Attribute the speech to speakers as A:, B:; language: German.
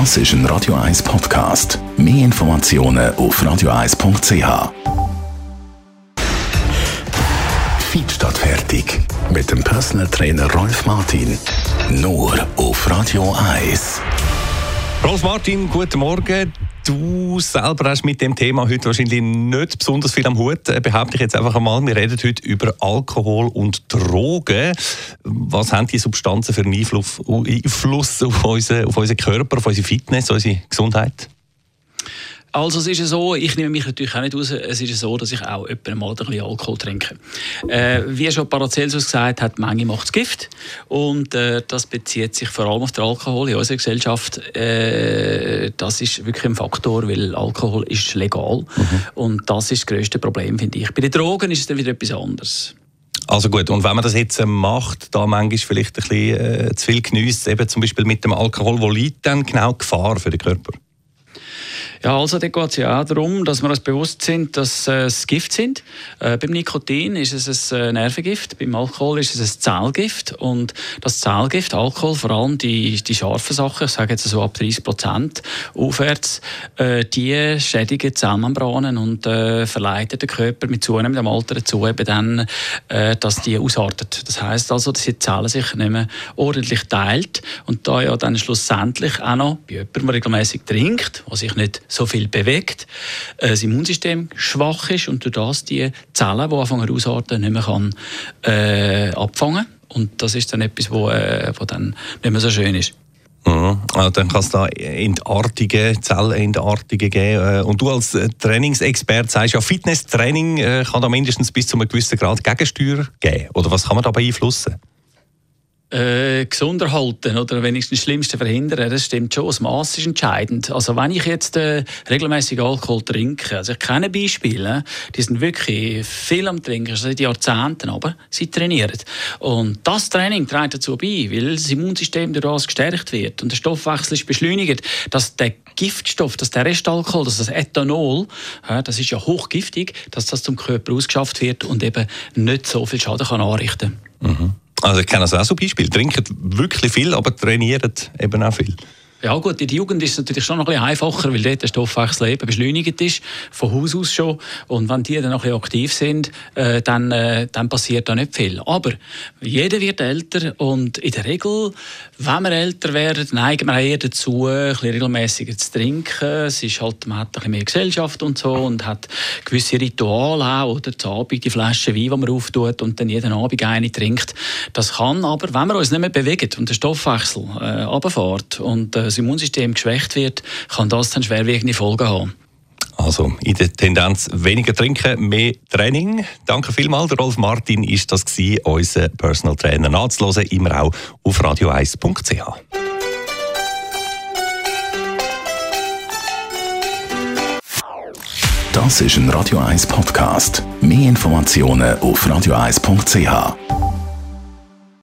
A: Das ist ein Radio 1 Podcast. Mehr Informationen auf radio1.ch. Feed statt fertig. Mit dem Personal Trainer Rolf Martin. Nur auf Radio 1.
B: Rolf Martin, guten Morgen. Du selber hast mit dem Thema heute wahrscheinlich nicht besonders viel am Hut, äh, behaupte ich jetzt einfach einmal. Wir reden heute über Alkohol und Drogen. Was haben die Substanzen für einen Einfluss, auf, unseren, auf Körper, auf unsere Fitness, unsere Gesundheit?
C: Also es ist ja so, ich nehme mich natürlich auch nicht raus, es ist ja so, dass ich auch etwa mal ein bisschen Alkohol trinke. Äh, wie schon Paracelsus gesagt hat, Menge macht Gift und äh, das bezieht sich vor allem auf den Alkohol in unserer Gesellschaft. Äh, das ist wirklich ein Faktor, weil Alkohol ist legal mhm. und das ist das grösste Problem, finde ich. Bei den Drogen ist es dann wieder etwas anderes.
B: Also gut, und wenn man das jetzt macht, da manchmal vielleicht ein bisschen äh, zu viel genießt, eben zum Beispiel mit dem Alkohol, wo liegt dann genau Gefahr für den Körper?
C: Ja, also da geht es ja auch darum, dass wir uns bewusst sind, dass äh, es Gift sind. Äh, beim Nikotin ist es ein äh, Nervengift, beim Alkohol ist es ein Zellgift. Und das Zellgift, Alkohol, vor allem die, die scharfen Sachen, ich sage jetzt so ab 30 Prozent aufwärts, äh, die schädigen Zellmembranen und äh, verleiten den Körper mit zunehmendem Alter dazu, eben dann, äh, dass die ausartet. Das heißt also, dass die Zellen sich nicht mehr ordentlich teilt und da ja dann schlussendlich auch noch bei jemandem, der regelmäßig trinkt, was sich nicht so viel bewegt, äh, das Immunsystem schwach ist und durch das die Zellen, die anfangen ausarten, nicht mehr kann, äh, abfangen Und das ist dann etwas, wo, äh, wo dann nicht mehr so schön ist.
B: Mhm. Also dann kann es da entartige, Zellentartige geben. Äh, und du als äh, Trainingsexperte sagst ja, Fitnesstraining kann da mindestens bis zu einem gewissen Grad Gegensteuer geben. Oder was kann man da beeinflussen?
C: Äh, gesunder halten oder wenigstens das Schlimmste verhindern, das stimmt schon. Das Maß ist entscheidend. Also wenn ich jetzt äh, regelmäßig Alkohol trinke, also ich kenne Beispiele, die sind wirklich viel am Trinken, also seit Jahrzehnten, aber sie trainieren. Und das Training trägt dazu bei, weil das Immunsystem das gestärkt wird und der Stoffwechsel ist beschleunigt, dass der Giftstoff, dass der Restalkohol, dass das Ethanol, ja, das ist ja hochgiftig, dass das zum Körper ausgeschafft wird und eben nicht so viel Schaden kann anrichten kann.
B: Mhm. Also ich kenne das auch so Beispiel. Trinken wirklich viel, aber trainieren eben auch viel.
C: Ja gut, in der Jugend ist es natürlich schon noch ein bisschen einfacher, weil dort der Stoffwechsel eben beschleunigt ist, von Haus aus schon. Und wenn die dann noch ein aktiv sind, äh, dann, äh, dann passiert da nicht viel. Aber jeder wird älter und in der Regel, wenn wir älter werden, neigen wir eher dazu, ein regelmäßiger zu trinken. Es ist halt, man hat ein bisschen mehr Gesellschaft und so und hat gewisse Rituale auch, oder? Zu Abend die Flasche Wein, die man auftut und dann jeden Abend eine trinkt. Das kann aber, wenn wir uns nicht mehr bewegen und der Stoffwechsel äh, runterfährt und äh, das Immunsystem geschwächt wird, kann das dann schwerwiegende Folgen haben.
B: Also in der Tendenz weniger trinken, mehr Training. Danke vielmals. Rolf Martin ist das gewesen, unser Personal Trainer nachzuhören, immer auch auf radio1.ch.
A: Das ist ein Radio 1 Podcast. Mehr Informationen auf radio1.ch.